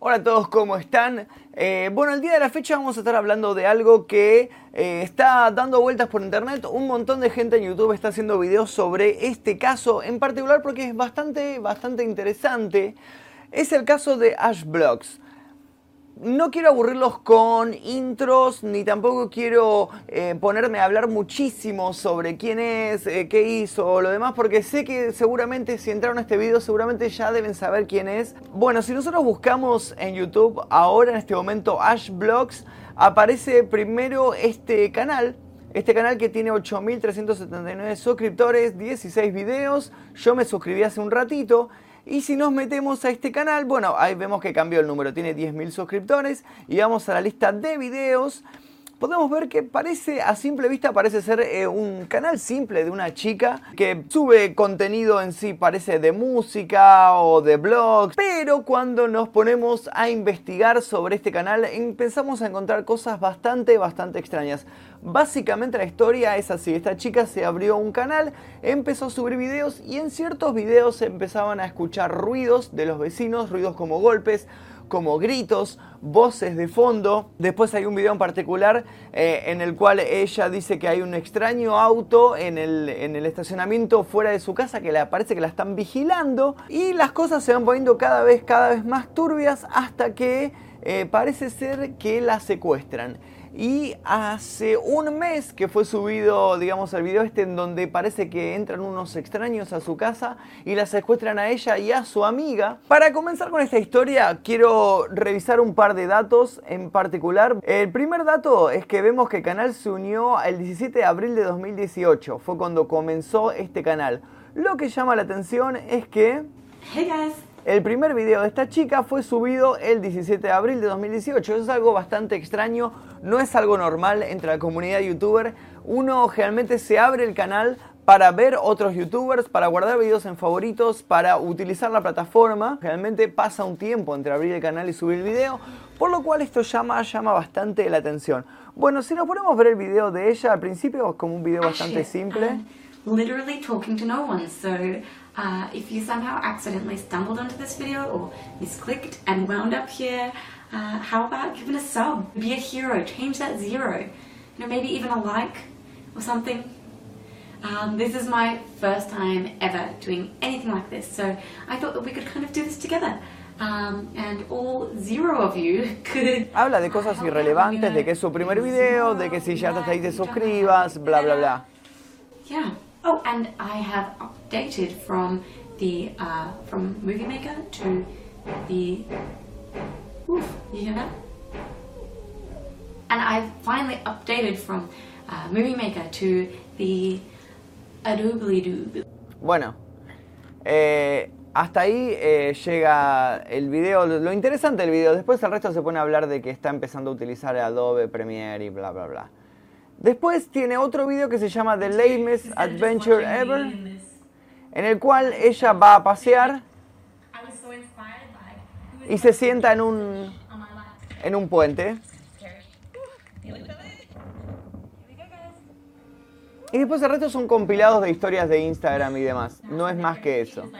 Hola a todos, ¿cómo están? Eh, bueno, el día de la fecha vamos a estar hablando de algo que eh, está dando vueltas por internet. Un montón de gente en YouTube está haciendo videos sobre este caso en particular porque es bastante, bastante interesante. Es el caso de Ash Blocks. No quiero aburrirlos con intros, ni tampoco quiero eh, ponerme a hablar muchísimo sobre quién es, eh, qué hizo lo demás, porque sé que seguramente si entraron a este video seguramente ya deben saber quién es. Bueno, si nosotros buscamos en YouTube ahora en este momento Ash Blogs, aparece primero este canal, este canal que tiene 8.379 suscriptores, 16 videos, yo me suscribí hace un ratito y si nos metemos a este canal, bueno, ahí vemos que cambió el número, tiene 10.000 suscriptores y vamos a la lista de videos podemos ver que parece, a simple vista, parece ser eh, un canal simple de una chica que sube contenido en sí, parece de música o de blogs, pero cuando nos ponemos a investigar sobre este canal empezamos a encontrar cosas bastante, bastante extrañas. Básicamente la historia es así, esta chica se abrió un canal, empezó a subir videos y en ciertos videos empezaban a escuchar ruidos de los vecinos, ruidos como golpes, como gritos, voces de fondo. Después hay un video en particular eh, en el cual ella dice que hay un extraño auto en el, en el estacionamiento fuera de su casa que le parece que la están vigilando y las cosas se van poniendo cada vez, cada vez más turbias hasta que eh, parece ser que la secuestran. Y hace un mes que fue subido, digamos, el video este en donde parece que entran unos extraños a su casa y la secuestran a ella y a su amiga. Para comenzar con esta historia, quiero revisar un par de datos en particular. El primer dato es que vemos que el canal se unió el 17 de abril de 2018. Fue cuando comenzó este canal. Lo que llama la atención es que... Hey guys. El primer video de esta chica fue subido el 17 de abril de 2018. es algo bastante extraño, no es algo normal entre la comunidad youtuber. Uno generalmente se abre el canal para ver otros youtubers, para guardar videos en favoritos, para utilizar la plataforma. Realmente pasa un tiempo entre abrir el canal y subir el video, por lo cual esto llama, llama bastante la atención. Bueno, si nos ponemos a ver el video de ella, al principio es como un video bastante simple. literally talking to no one, so uh, if you somehow accidentally stumbled onto this video or misclicked and wound up here, uh, how about giving a sub? Be a hero, change that zero. You know, maybe even a like or something. Um, this is my first time ever doing anything like this, so I thought that we could kind of do this together. Um, and all zero of you could Habla de cosas irrelevantes, de que es su primer video, de que si ya estás ahí te suscribas, bla bla bla. Yeah. Oh, and I have updated from the uh, from Movie Maker to the. Oof, you hear that? And I've finally updated from uh, Movie Maker to the Adobe Doo. Bueno, eh, hasta ahí eh, llega el video. Lo interesante del video, después el resto se pone a hablar de que está empezando a utilizar Adobe Premiere y bla bla bla. Después tiene otro video que se llama The Lamest Adventure Ever, en el cual ella va a pasear y se sienta en un, en un puente. Y después el resto son compilados de historias de Instagram y demás. No es más que eso.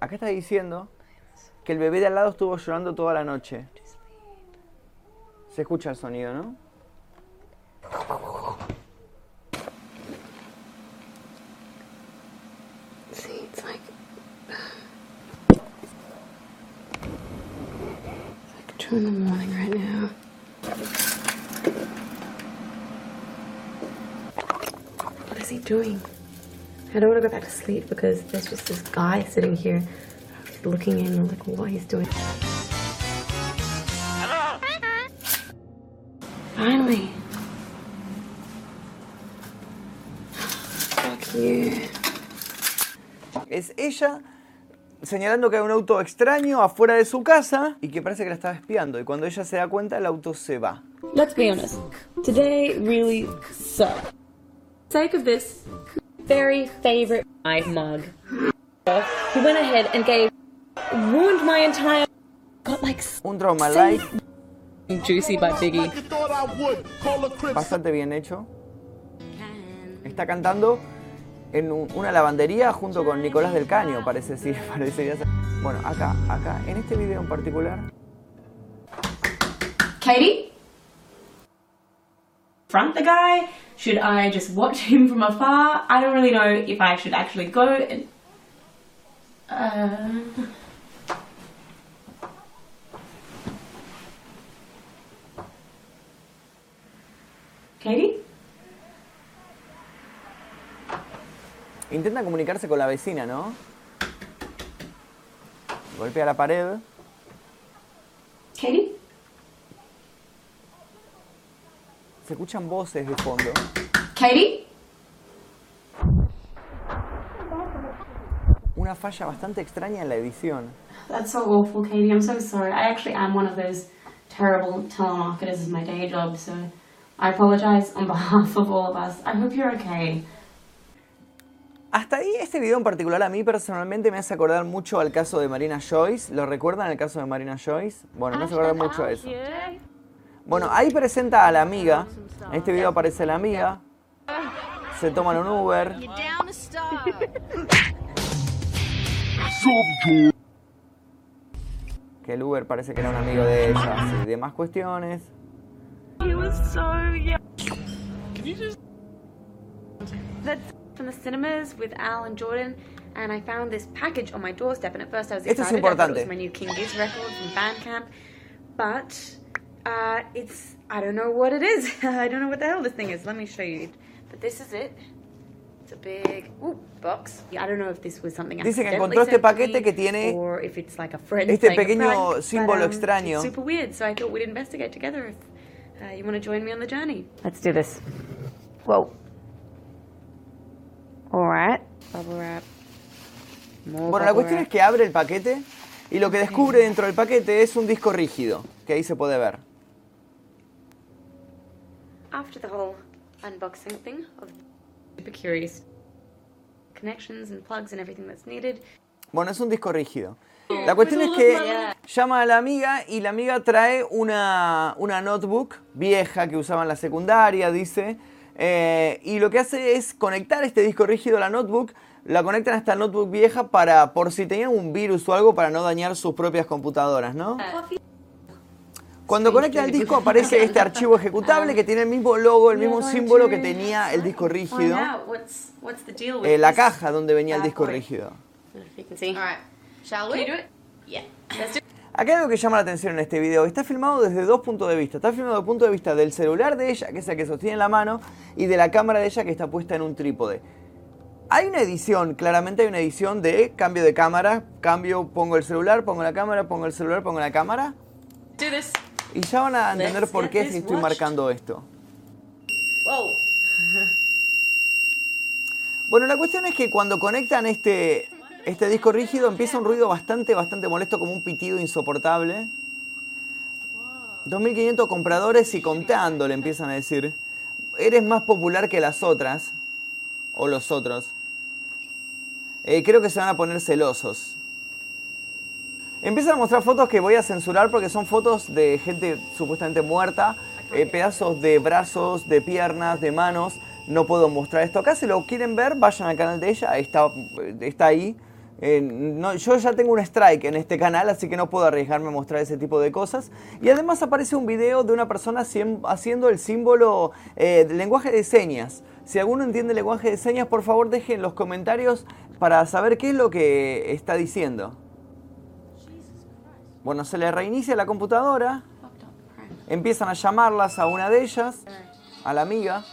Acá está diciendo que el bebé de al lado estuvo llorando toda la noche. Se escucha el sonido, ¿no? See, it's like it's like two in the morning right now. What is he doing? I don't want to go back to sleep because there's just this guy sitting here looking in like what he's doing. Finally. Es ella señalando que hay un auto extraño afuera de su casa y que parece que la estaba espiando. Y cuando ella se da cuenta, el auto se va. Let's be honest. Today really sucked. Sake of this very favorite my mug. He went ahead and gave ruined my entire got like un trauma light juicy by Biggie. Bastante bien hecho. Está cantando en un- una lavandería junto con Nicolás del Caño, parece sí, parecería ser. Bueno, acá, acá, en este video en particular. Katie? Front the guy? Should I just watch him from afar? I don't really know if I should actually go and. Uh... Katie? Intenta comunicarse con la vecina, ¿no? Golpea la pared. Katie? Se escuchan voces de fondo. Katie? Una falla bastante extraña en la edición. That's so awful, Katie. I'm so sorry. I actually am one of those terrible telemarketers as my day job, so I apologize on behalf of all of us. I hope you're okay. Hasta ahí este video en particular a mí personalmente me hace acordar mucho al caso de Marina Joyce. ¿Lo recuerdan el caso de Marina Joyce? Bueno, me hace acordar mucho a eso. Bueno, ahí presenta a la amiga. En este video aparece la amiga. Se toman un Uber. Que el Uber parece que era un amigo de ella y demás cuestiones. He was so young. That's from the cinemas with Al and Jordan, and I found this package on my doorstep. And at first I was Esto es excited. I thought it importante. was my new King Giz record from Bandcamp, but uh, it's I don't know what it is. I don't know what the hell this thing is. Let me show you. But this is it. It's a big ooh, box. Yeah, I don't know if this was something. Dice que accidentally encontró este sent to paquete me que tiene or if it's like a friend este playing a pequeño prank, símbolo but, um, extraño. It's super weird. So I thought we'd investigate together if uh, you want to join me on the journey. Let's do this. Whoa. All right. Bubble wrap. Bueno, la cuestión wrap. es que abre el paquete y lo que descubre dentro del paquete es un disco rígido, que ahí se puede ver. After the whole unboxing thing, super curious. Connections and plugs and everything that's needed. Bueno, es un disco rígido. La cuestión es que llama a la amiga y la amiga trae una, una notebook vieja que usaba en la secundaria, dice. Eh, y lo que hace es conectar este disco rígido a la notebook. La conectan a esta notebook vieja para, por si tenían un virus o algo, para no dañar sus propias computadoras, ¿no? Cuando conectan el disco aparece este archivo ejecutable que tiene el mismo logo, el mismo símbolo que tenía el disco rígido. Find out what's what's the deal with eh, la caja donde venía el disco rígido. Acá hay algo que llama la atención en este video. Está filmado desde dos puntos de vista. Está filmado desde el punto de vista del celular de ella, que es el que sostiene en la mano, y de la cámara de ella que está puesta en un trípode. Hay una edición, claramente hay una edición de cambio de cámara. Cambio, pongo el celular, pongo la cámara, pongo el celular, pongo la cámara. Y ya van a entender Let's por qué si estoy watched. marcando esto. Bueno, la cuestión es que cuando conectan este, este disco rígido empieza un ruido bastante, bastante molesto, como un pitido insoportable. 2.500 compradores y contando, le empiezan a decir. Eres más popular que las otras. O los otros. Eh, creo que se van a poner celosos. Empiezan a mostrar fotos que voy a censurar porque son fotos de gente supuestamente muerta. eh, pedazos de brazos, de piernas, de manos. No puedo mostrar esto acá. Si lo quieren ver, vayan al canal de ella. Está, está ahí. Eh, no, yo ya tengo un strike en este canal, así que no puedo arriesgarme a mostrar ese tipo de cosas. Y además aparece un video de una persona haciendo el símbolo eh, del lenguaje de señas. Si alguno entiende el lenguaje de señas, por favor dejen en los comentarios para saber qué es lo que está diciendo. Bueno, se le reinicia la computadora. Empiezan a llamarlas a una de ellas, a la amiga.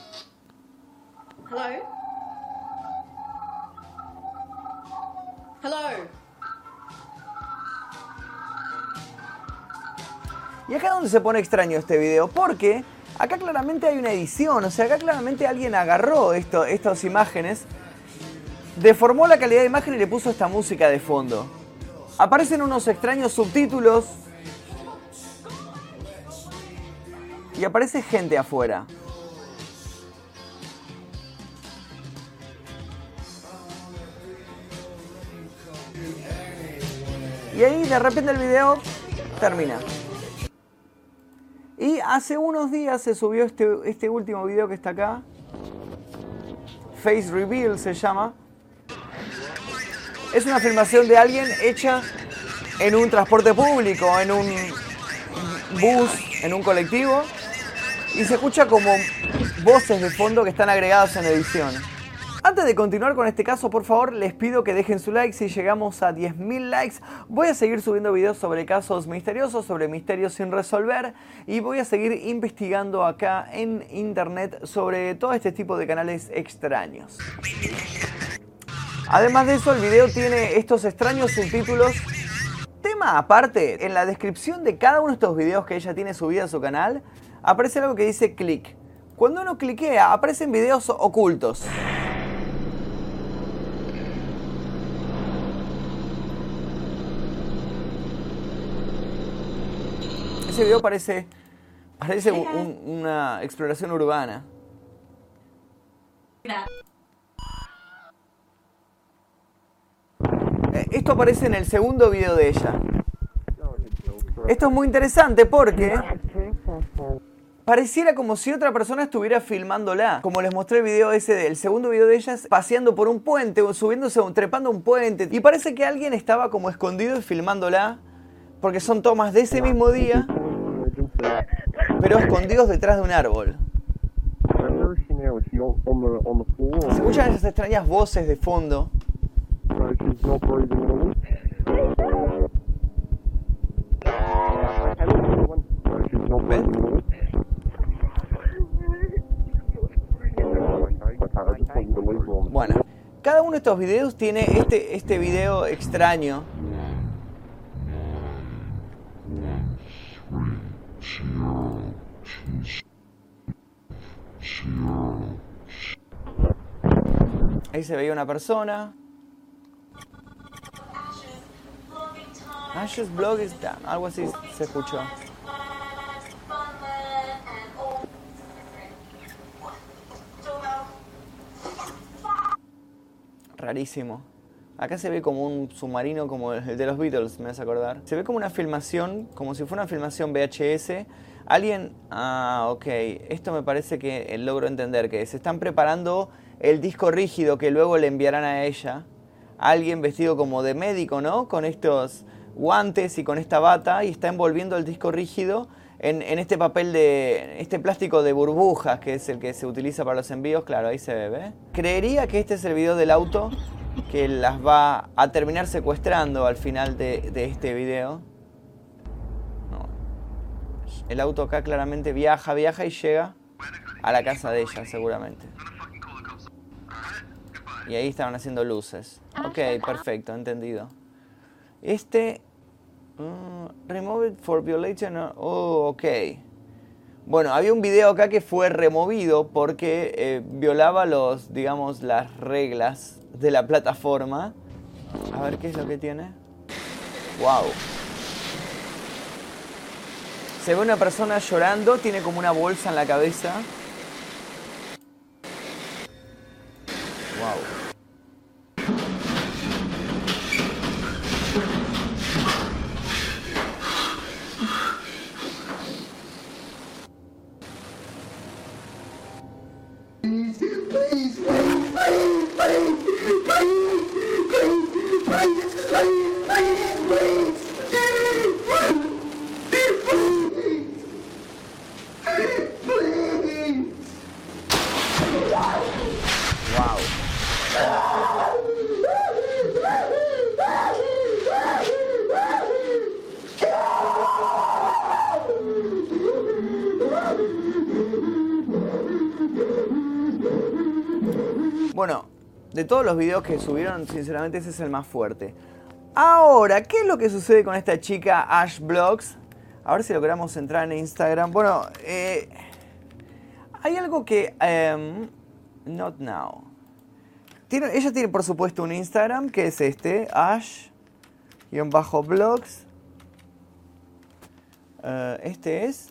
Hello? Y acá es donde se pone extraño este video, porque acá claramente hay una edición, o sea, acá claramente alguien agarró estas imágenes, deformó la calidad de imagen y le puso esta música de fondo. Aparecen unos extraños subtítulos y aparece gente afuera. Y ahí de repente el video termina. Y hace unos días se subió este, este último video que está acá. Face Reveal se llama. Es una filmación de alguien hecha en un transporte público, en un bus, en un colectivo. Y se escucha como voces de fondo que están agregadas en edición. Antes de continuar con este caso, por favor, les pido que dejen su like. Si llegamos a 10.000 likes, voy a seguir subiendo videos sobre casos misteriosos, sobre misterios sin resolver. Y voy a seguir investigando acá en internet sobre todo este tipo de canales extraños. Además de eso, el video tiene estos extraños subtítulos. Tema aparte, en la descripción de cada uno de estos videos que ella tiene subido a su canal, aparece algo que dice click. Cuando uno cliquea, aparecen videos ocultos. Ese video parece, parece un- una exploración urbana. Eh, Esto aparece en el segundo video de ella. Esto es muy interesante porque pareciera como si otra persona estuviera filmándola. Como les mostré el video ese del segundo video de ellas paseando por un puente o subiéndose, o trepando un puente. Y parece que alguien estaba como escondido y filmándola. Porque son tomas de ese mismo día, pero escondidos detrás de un árbol. Se escuchan esas extrañas voces de fondo. Bueno, cada uno de estos videos tiene este, este video extraño. Ahí se veía una persona. Ashes blog is down. Algo así se escuchó. Rarísimo. Acá se ve como un submarino como el de los Beatles, me hace acordar. Se ve como una filmación, como si fuera una filmación VHS. Alguien... Ah, ok. Esto me parece que logro entender que se están preparando el disco rígido que luego le enviarán a ella. Alguien vestido como de médico, ¿no? Con estos guantes y con esta bata y está envolviendo el disco rígido en, este papel de... este plástico de burbujas que es el que se utiliza para los envíos. Claro, ahí se ve, ¿ve? Creería que este es el video del auto que las va a terminar secuestrando al final de, de este video. No. El auto acá claramente viaja, viaja y llega a la casa de ella seguramente. Y ahí estaban haciendo luces. Ok, perfecto, entendido. Este... mm, remove it for violation... Oh, ok. Bueno, había un video acá que fue removido porque eh, violaba los, digamos, las reglas de la plataforma. A ver qué es lo que tiene. Wow. Se ve una persona llorando, tiene como una bolsa en la cabeza. Wow. Wow. Bueno, de todos los videos que subieron, sinceramente ese es el más fuerte. Ahora, ¿qué es lo que sucede con esta chica Ash Blogs? A ver si logramos entrar en Instagram. Bueno, eh, hay algo que... em, not now. Ella tiene por supuesto un Instagram que es este, Ash-blogs. Eh, este es...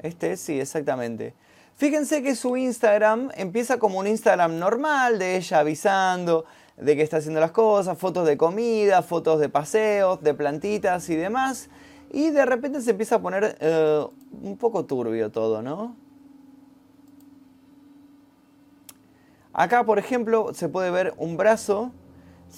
Este es, sí, exactamente. Fíjense que su Instagram empieza como un Instagram normal de ella avisando de que está haciendo las cosas, fotos de comida, fotos de paseos, de plantitas y demás. Y de repente se empieza a poner eh, un poco turbio todo, ¿no? Acá, por ejemplo, se puede ver un brazo.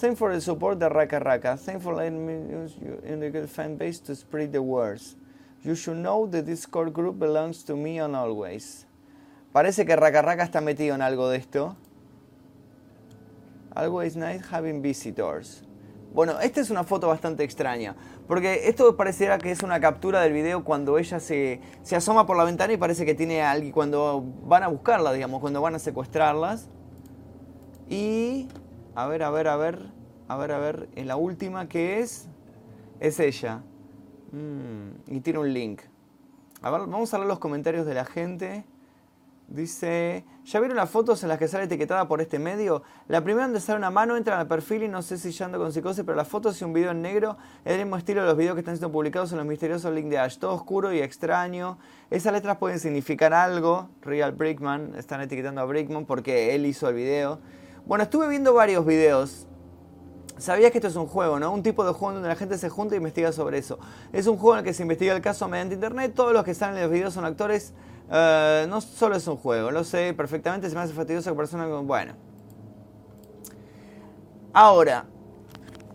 Thanks for the support de Raka Raka. Thanks for letting me use you in the fan base to spread the words. You should know the Discord group belongs to me and always. Parece que Raka Raka está metido en algo de esto. Always nice having visitors. Bueno, esta es una foto bastante extraña, porque esto pareciera que es una captura del video cuando ella se, se asoma por la ventana y parece que tiene a alguien cuando van a buscarla, digamos, cuando van a secuestrarlas. Y, a ver, a ver, a ver, a ver, a ver, en la última que es, es ella. Mm, y tiene un link. A ver, vamos a leer los comentarios de la gente. Dice, ¿ya vieron las fotos en las que sale etiquetada por este medio? La primera donde sale una mano, entra al perfil y no sé si ya ando con psicosis, pero las fotos y un video en negro es el mismo estilo de los videos que están siendo publicados en los misteriosos links de Ash. Oscuro y extraño. Esas letras pueden significar algo. Real Brickman, están etiquetando a Brickman porque él hizo el video. Bueno, estuve viendo varios videos. Sabías que esto es un juego, ¿no? Un tipo de juego donde la gente se junta e investiga sobre eso. Es un juego en el que se investiga el caso mediante internet. Todos los que salen en los videos son actores Uh, no solo es un juego, lo sé perfectamente, se me hace fastidioso que persona Bueno. Ahora,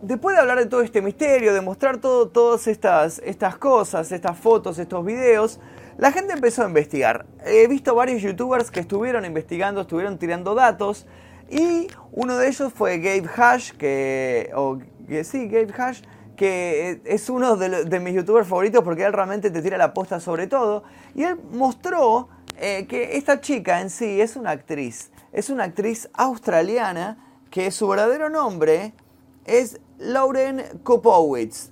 después de hablar de todo este misterio, de mostrar todo, todas estas, estas cosas, estas fotos, estos videos, la gente empezó a investigar. He visto varios youtubers que estuvieron investigando, estuvieron tirando datos, y uno de ellos fue Gabe Hash, que, o, que sí, Gabe Hash, que es uno de, mis youtubers favoritos porque él realmente te tira la posta sobre todo. Y él mostró eh, que esta chica en sí es una actriz. Es una actriz australiana que su verdadero nombre es Lauren Kopowitz.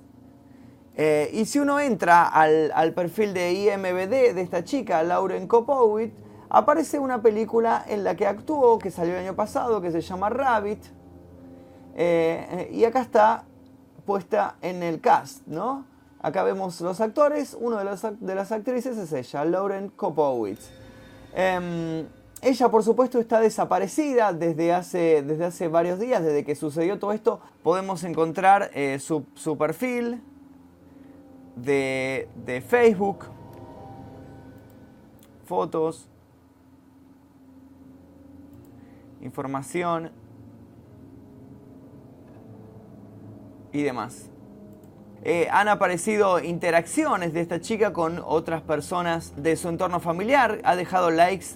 Eh, y si uno entra al, perfil de IMBD de esta chica, Lauren Kopowitz, aparece una película en la que actuó, que salió el año pasado, que se llama Rabbit. Eh, y acá está puesta en el cast, ¿no? Acá vemos los actores, uno de, de las actrices es ella, Lauren Kopowitz. Em, ella, por supuesto, está desaparecida desde hace, desde hace varios días, desde que sucedió todo esto. Podemos encontrar eh, su, su, perfil de, de Facebook, fotos, información y demás. Eh, han aparecido interacciones de esta chica con otras personas de su entorno familiar, ha dejado likes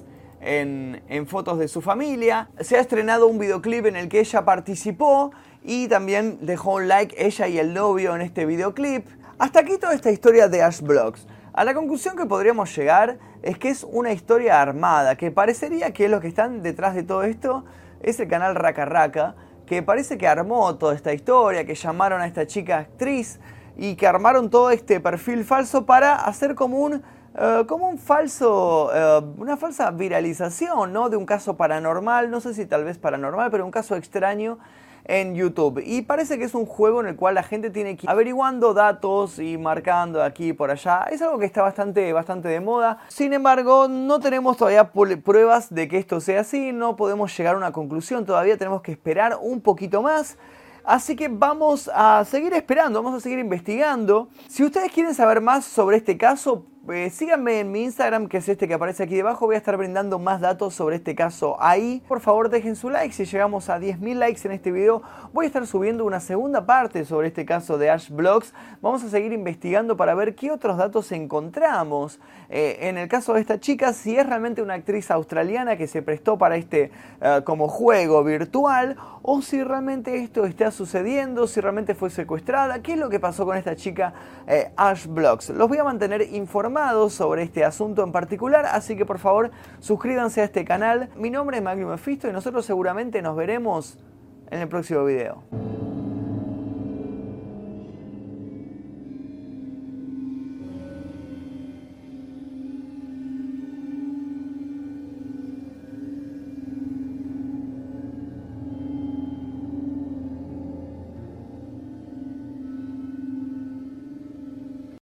en, fotos de su familia, se ha estrenado un videoclip en el que ella participó y también dejó un like ella y el novio en este videoclip. Hasta aquí toda esta historia de Ash Blocks. A la conclusión que podríamos llegar es que es una historia armada, que parecería que los que están detrás de todo esto es el canal Raka Raka, que parece que armó toda esta historia, que llamaron a esta chica actriz y que armaron todo este perfil falso para hacer como un, eh, como un falso, eh, una falsa viralización, ¿no? De un caso paranormal, no sé si tal vez paranormal, pero un caso extraño en YouTube. Y parece que es un juego en el cual la gente tiene que ir averiguando datos y marcando aquí y por allá. Es algo que está bastante, bastante de moda. Sin embargo, no tenemos todavía pruebas de que esto sea así. No podemos llegar a una conclusión. Todavía tenemos que esperar un poquito más. Así que vamos a seguir esperando, vamos a seguir investigando. Si ustedes quieren saber más sobre este caso, eh, síganme en mi Instagram, que es este que aparece aquí debajo. Voy a estar brindando más datos sobre este caso ahí. Por favor, dejen su like. Si llegamos a 10.000 likes en este video, voy a estar subiendo una segunda parte sobre este caso de Ash Blogs. Vamos a seguir investigando para ver qué otros datos encontramos. Eh, en el caso de esta chica, si es realmente una actriz australiana que se prestó para este eh, como juego virtual, o si realmente esto está sucediendo, si realmente fue secuestrada, qué es lo que pasó con esta chica Ash Blogs. Los voy a mantener sobre este asunto en particular, así que por favor suscríbanse a este canal. Mi nombre es Magnum Mefisto y nosotros seguramente nos veremos en el próximo video.